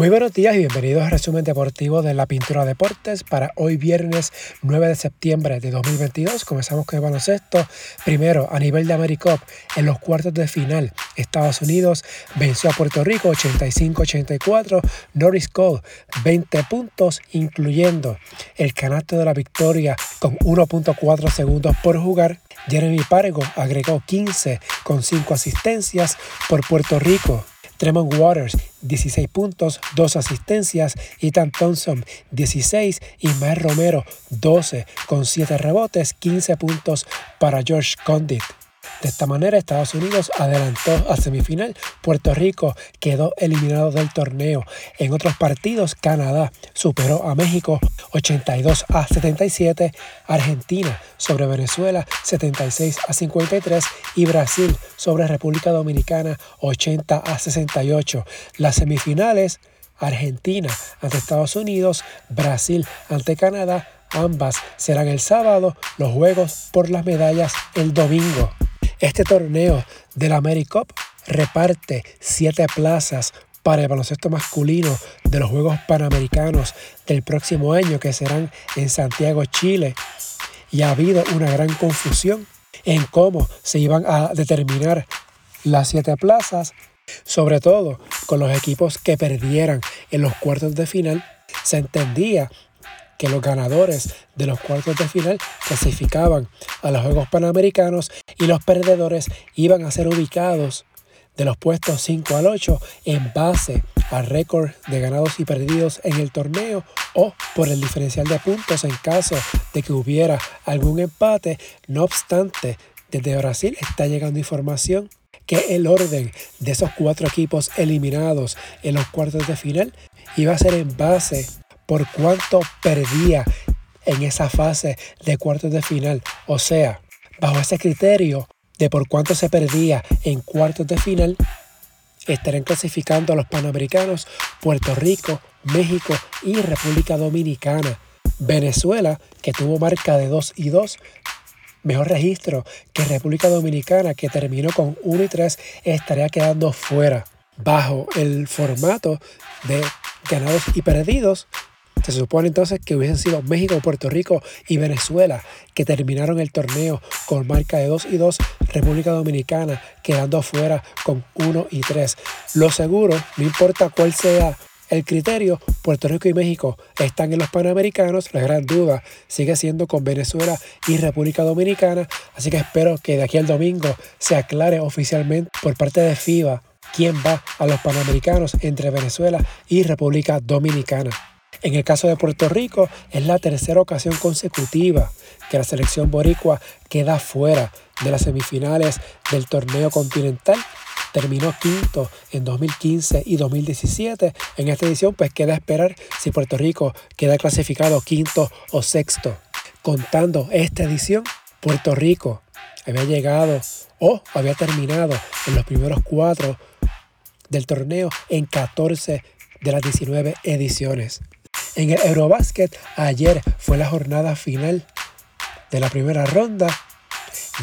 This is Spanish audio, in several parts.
Muy buenos días y bienvenidos al resumen deportivo de la Pintura Deportes para hoy viernes 9 de septiembre de 2022. Comenzamos con el baloncesto. Primero, a nivel de AmeriCup, en los cuartos de final, Estados Unidos venció a Puerto Rico 85-84. Norris Cole 20 puntos, incluyendo el canasto de la victoria con 1.4 segundos por jugar. Jeremy Pargo agregó 15 con 5 asistencias por Puerto Rico. Tremont Waters, 16 puntos, 2 asistencias. Ethan Thompson, 16. Ismael Romero, 12 con 7 rebotes, 15 puntos para George Condit. De esta manera, Estados Unidos adelantó a semifinal. Puerto Rico quedó eliminado del torneo. En otros partidos, Canadá superó a México 82 a 77, Argentina sobre Venezuela 76 a 53 y Brasil sobre República Dominicana 80 a 68. Las semifinales, Argentina ante Estados Unidos, Brasil ante Canadá, ambas serán el sábado, los juegos por las medallas el domingo. Este torneo de la AmeriCup reparte siete plazas para el baloncesto masculino de los Juegos Panamericanos del próximo año que serán en Santiago, Chile. Y ha habido una gran confusión en cómo se iban a determinar las siete plazas, sobre todo con los equipos que perdieran en los cuartos de final. Se entendía que los ganadores de los cuartos de final clasificaban a los Juegos Panamericanos y los perdedores iban a ser ubicados de los puestos 5 al 8 en base al récord de ganados y perdidos en el torneo o por el diferencial de puntos en caso de que hubiera algún empate. No obstante, desde Brasil está llegando información que el orden de esos cuatro equipos eliminados en los cuartos de final iba a ser en base por cuánto perdía en esa fase de cuartos de final. O sea, bajo ese criterio de por cuánto se perdía en cuartos de final, estarán clasificando a los Panamericanos Puerto Rico, México y República Dominicana. Venezuela, que tuvo marca de 2 y 2, mejor registro que República Dominicana, que terminó con 1 y 3, estaría quedando fuera. Bajo el formato de ganados y perdidos, se supone entonces que hubiesen sido México, Puerto Rico y Venezuela que terminaron el torneo con marca de 2 y 2, República Dominicana quedando afuera con 1 y 3. Lo seguro, no importa cuál sea el criterio, Puerto Rico y México están en los Panamericanos, la gran duda sigue siendo con Venezuela y República Dominicana, así que espero que de aquí al domingo se aclare oficialmente por parte de FIBA quién va a los Panamericanos entre Venezuela y República Dominicana. En el caso de Puerto Rico, es la tercera ocasión consecutiva que la selección boricua queda fuera de las semifinales del torneo continental. Terminó quinto en 2015 y 2017. En esta edición, pues queda esperar si Puerto Rico queda clasificado quinto o sexto. Contando esta edición, Puerto Rico había llegado o había terminado en los primeros cuatro del torneo en 14 de las 19 ediciones. En el Eurobasket, ayer fue la jornada final de la primera ronda.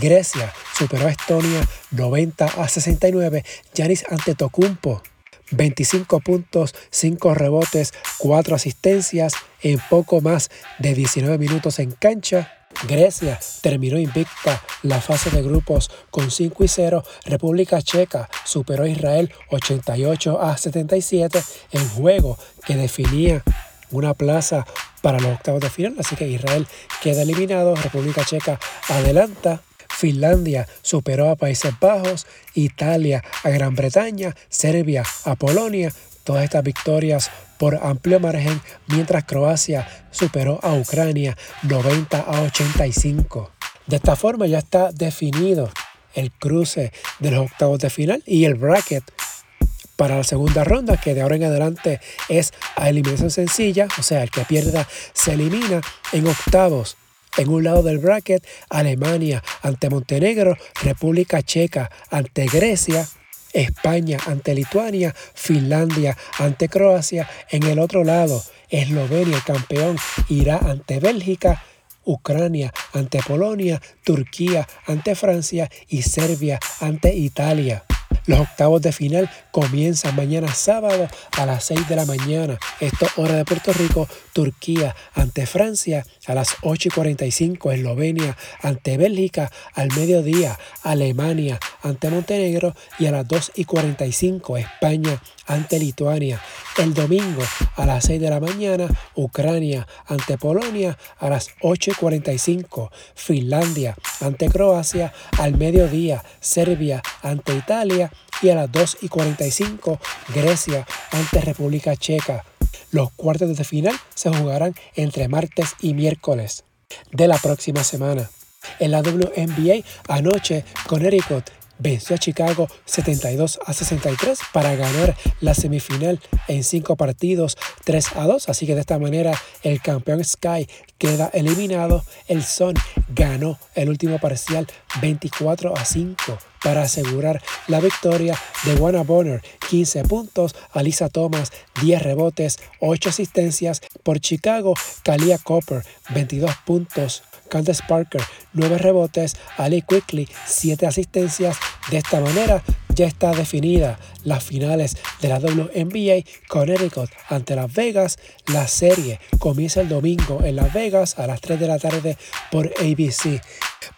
Grecia superó a Estonia 90 a 69. Yanis Antetokounmpo 25 puntos, 5 rebotes, 4 asistencias en poco más de 19 minutos en cancha. Grecia terminó invicta la fase de grupos con 5 y 0. República Checa superó a Israel 88 a 77 en juego que definía una plaza para los octavos de final, así que Israel queda eliminado, República Checa adelanta, Finlandia superó a Países Bajos, Italia a Gran Bretaña, Serbia a Polonia, todas estas victorias por amplio margen, mientras Croacia superó a Ucrania 90 a 85. De esta forma ya está definido el cruce de los octavos de final y el bracket para la segunda ronda, que de ahora en adelante es a eliminación sencilla, o sea, el que pierda se elimina en octavos. En un lado del bracket, Alemania ante Montenegro, República Checa ante Grecia, España ante Lituania, Finlandia ante Croacia. En el otro lado, Eslovenia, campeón, irá ante Bélgica, Ucrania ante Polonia, Turquía ante Francia y Serbia ante Italia. Los octavos de final comienzan mañana sábado a las 6 de la mañana. Esto hora de Puerto Rico, Turquía ante Francia a las 8 y 45, Eslovenia ante Bélgica al mediodía, Alemania ante Montenegro y a las 2 y 45, España ante Lituania. El domingo a las 6 de la mañana, Ucrania ante Polonia a las 8 y 45, Finlandia ante Croacia al mediodía, Serbia ante Italia y a las 2 y 45 Grecia ante República Checa. Los cuartos de final se jugarán entre martes y miércoles de la próxima semana. En la WNBA anoche Connecticut venció a Chicago 72 a 63 para ganar la semifinal en cinco partidos 3 a 2. Así que de esta manera el campeón Sky queda eliminado. El Sun ganó el último parcial 24 a 5 para asegurar la victoria de Wanna Bonner, 15 puntos, Alisa Thomas, 10 rebotes, 8 asistencias por Chicago, Kalia Copper, 22 puntos, Candace Parker, 9 rebotes, Ali Quickly, 7 asistencias. De esta manera ya está definida las finales de la WNBA Connecticut ante Las Vegas. La serie comienza el domingo en Las Vegas a las 3 de la tarde por ABC.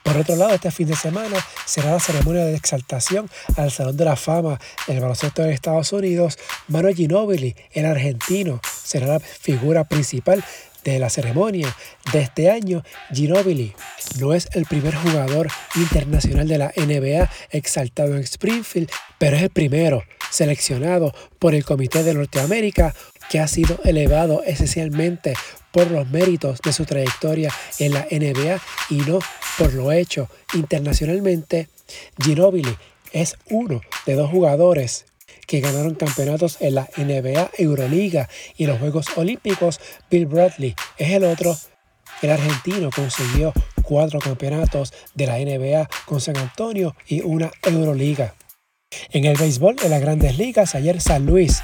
Por otro lado, este fin de semana será la ceremonia de exaltación al Salón de la Fama del baloncesto de Estados Unidos. Manu Ginobili, el argentino, será la figura principal de la ceremonia de este año, Ginobili no es el primer jugador internacional de la NBA exaltado en Springfield, pero es el primero seleccionado por el Comité de Norteamérica que ha sido elevado esencialmente por los méritos de su trayectoria en la NBA y no por lo hecho internacionalmente. Ginobili es uno de dos jugadores que ganaron campeonatos en la NBA, Euroliga y los Juegos Olímpicos. Bill Bradley es el otro. El argentino consiguió cuatro campeonatos de la NBA con San Antonio y una Euroliga. En el béisbol de las grandes ligas, ayer San Luis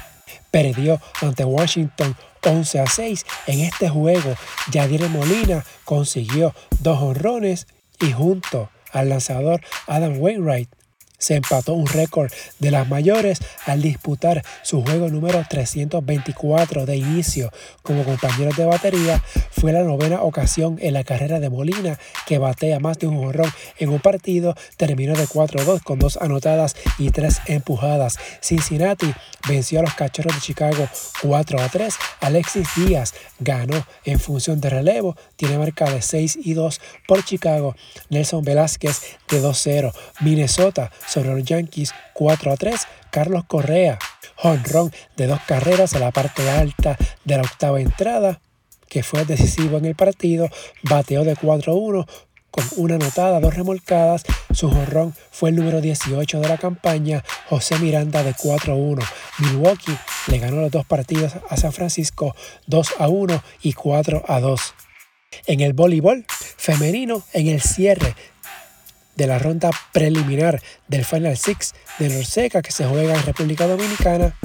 perdió ante Washington 11 a 6. En este juego, Yadier Molina consiguió dos honrones y junto al lanzador Adam Wainwright se empató un récord de las mayores al disputar su juego número 324 de inicio como compañeros de batería. Fue la novena ocasión en la carrera de Molina que batea más de un jorrón en un partido. Terminó de 4-2 con dos anotadas y tres empujadas. Cincinnati venció a los Cachorros de Chicago 4-3. Alexis Díaz ganó en función de relevo. Tiene marca de 6 y 2 por Chicago. Nelson Velázquez de 2-0. Minnesota sobre los Yankees 4 a 3. Carlos Correa, honrón de dos carreras a la parte alta de la octava entrada, que fue decisivo en el partido, bateó de 4 a 1 con una anotada, dos remolcadas. Su jonrón fue el número 18 de la campaña, José Miranda de 4 a 1. Milwaukee le ganó los dos partidos a San Francisco 2 a 1 y 4 a 2. En el voleibol femenino, en el cierre de la ronda preliminar del Final Six de Norseca que se juega en República Dominicana.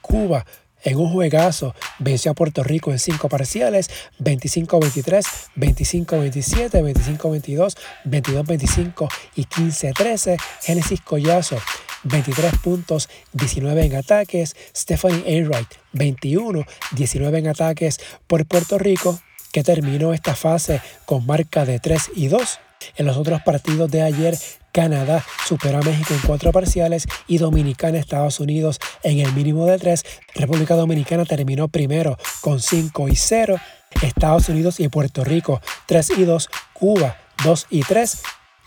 Cuba en un juegazo venció a Puerto Rico en cinco parciales, 25-23, 25-27, 25-22, 22-25 y 15-13. Génesis Collazo, 23 puntos, 19 en ataques. Stephanie Enright, 21, 19 en ataques por Puerto Rico, que terminó esta fase con marca de 3 y 2. En los otros partidos de ayer, Canadá superó a México en cuatro parciales y Dominicana Estados Unidos en el mínimo de tres. República Dominicana terminó primero con 5 y 0. Estados Unidos y Puerto Rico 3 y 2. Cuba 2 y 3.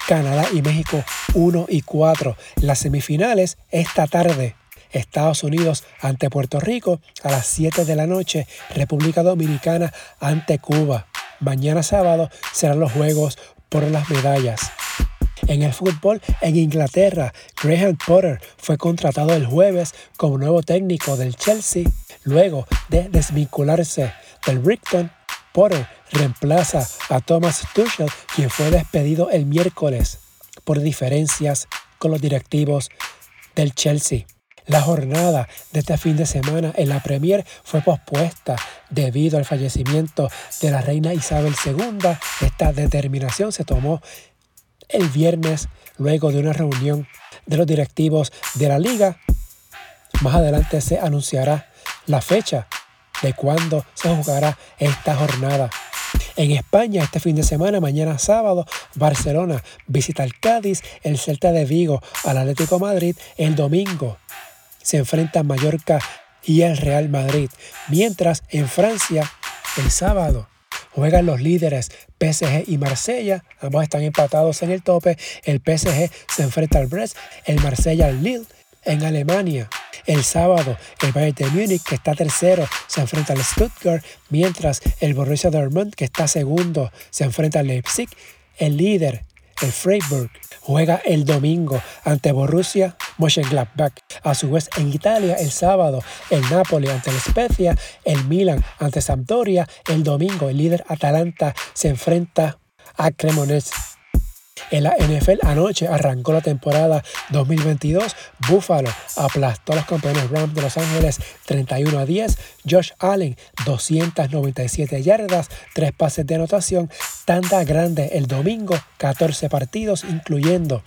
Canadá y México 1 y 4. Las semifinales esta tarde. Estados Unidos ante Puerto Rico a las 7 de la noche. República Dominicana ante Cuba. Mañana sábado serán los juegos por las medallas. En el fútbol, en Inglaterra, Graham Potter fue contratado el jueves como nuevo técnico del Chelsea. Luego de desvincularse del Brighton, Potter reemplaza a Thomas Tuchel, quien fue despedido el miércoles por diferencias con los directivos del Chelsea. La jornada de este fin de semana en la Premier fue pospuesta debido al fallecimiento de la reina Isabel II. Esta determinación se tomó el viernes luego de una reunión de los directivos de la liga. Más adelante se anunciará la fecha de cuándo se jugará esta jornada. En España, este fin de semana, mañana sábado, Barcelona visita al Cádiz, el Celta de Vigo al Atlético Madrid, el domingo se enfrentan Mallorca y el Real Madrid, mientras en Francia, el sábado, juegan los líderes PSG y Marsella, ambos están empatados en el tope, el PSG se enfrenta al Brest, el Marsella al Lille, en Alemania, el sábado, el Bayern de Múnich, que está tercero, se enfrenta al Stuttgart, mientras el Borussia Dortmund, que está segundo, se enfrenta al Leipzig. El líder, el Freiburg, juega el domingo ante Borussia Mönchengladbach. A su vez, en Italia, el sábado, el Napoli ante el Spezia, el Milan ante Sampdoria. El domingo, el líder Atalanta se enfrenta a Cremonese. En la NFL anoche arrancó la temporada 2022. Buffalo aplastó a los campeones Rams de Los Ángeles 31 a 10. Josh Allen 297 yardas, 3 pases de anotación. Tanda grande el domingo, 14 partidos incluyendo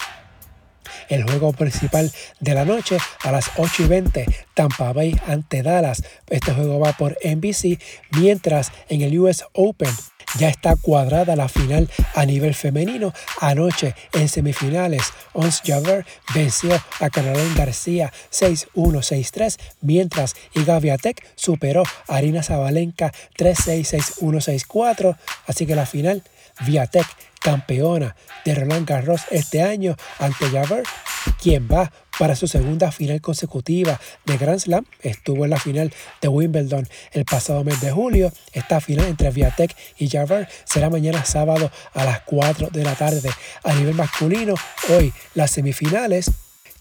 el juego principal de la noche a las 8 y 20, Tampa Bay ante Dallas. Este juego va por NBC, mientras en el US Open ya está cuadrada la final a nivel femenino. Anoche en semifinales, Ons Javer venció a Caroline García 6-1-6-3, mientras Iga superó a Arina Zabalenka 3-6-6-1-6-4. Así que la final, Viatek campeona de Roland Garros este año ante Javer, quien va para su segunda final consecutiva de Grand Slam. Estuvo en la final de Wimbledon el pasado mes de julio. Esta final entre Viatek y Javer será mañana sábado a las 4 de la tarde. A nivel masculino, hoy las semifinales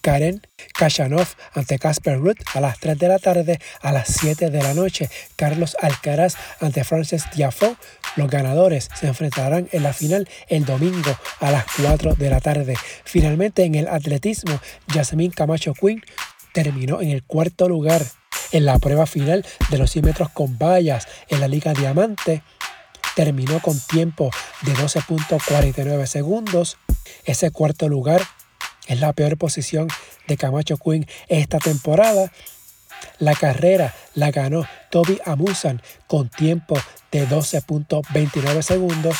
Karen Kachanov ante Casper Ruth a las 3 de la tarde, a las 7 de la noche. Carlos Alcaraz ante Frances Tiafoe. Los ganadores se enfrentarán en la final el domingo a las 4 de la tarde. Finalmente en el atletismo, Jasmine Camacho Quinn terminó en el cuarto lugar en la prueba final de los 100 metros con vallas en la Liga Diamante. Terminó con tiempo de 12.49 segundos. Ese cuarto lugar es la peor posición de Camacho Quinn esta temporada. La carrera la ganó Toby Amusan con tiempo de 12.29 segundos.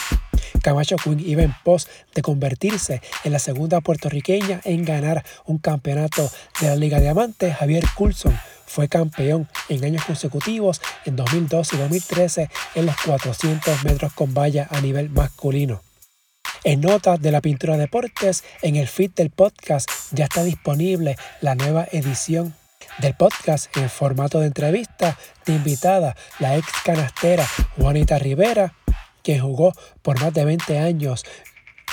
Camacho Quinn iba en pos de convertirse en la segunda puertorriqueña en ganar un campeonato de la Liga Diamante. Javier Coulson fue campeón en años consecutivos en 2012 y 2013 en los 400 metros con valla a nivel masculino. En notas de la pintura deportes, en el feed del podcast ya está disponible la nueva edición del podcast en formato de entrevista de invitada la ex canastera Juanita Rivera, quien jugó por más de 20 años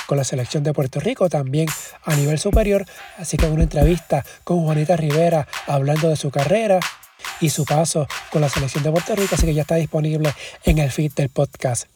con la selección de Puerto Rico, también a nivel superior. Así que una entrevista con Juanita Rivera hablando de su carrera y su paso con la selección de Puerto Rico, así que ya está disponible en el feed del podcast.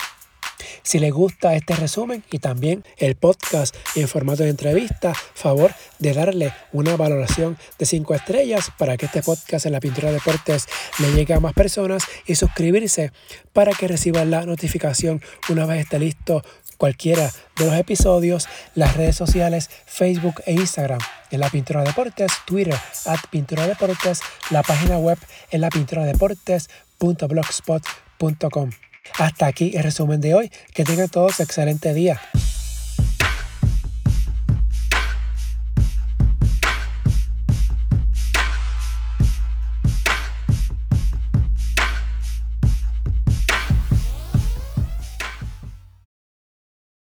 Si les gusta este resumen y también el podcast en formato de entrevista, favor de darle una valoración de 5 estrellas para que este podcast en la pintura de deportes le llegue a más personas y suscribirse para que reciban la notificación una vez esté listo cualquiera de los episodios, las redes sociales, Facebook e Instagram en la Pintura de Deportes, Twitter at Pintura Deportes, la página web en la pintura deportes.blogspot.com. Hasta aquí el resumen de hoy. Que tengan todos excelente día.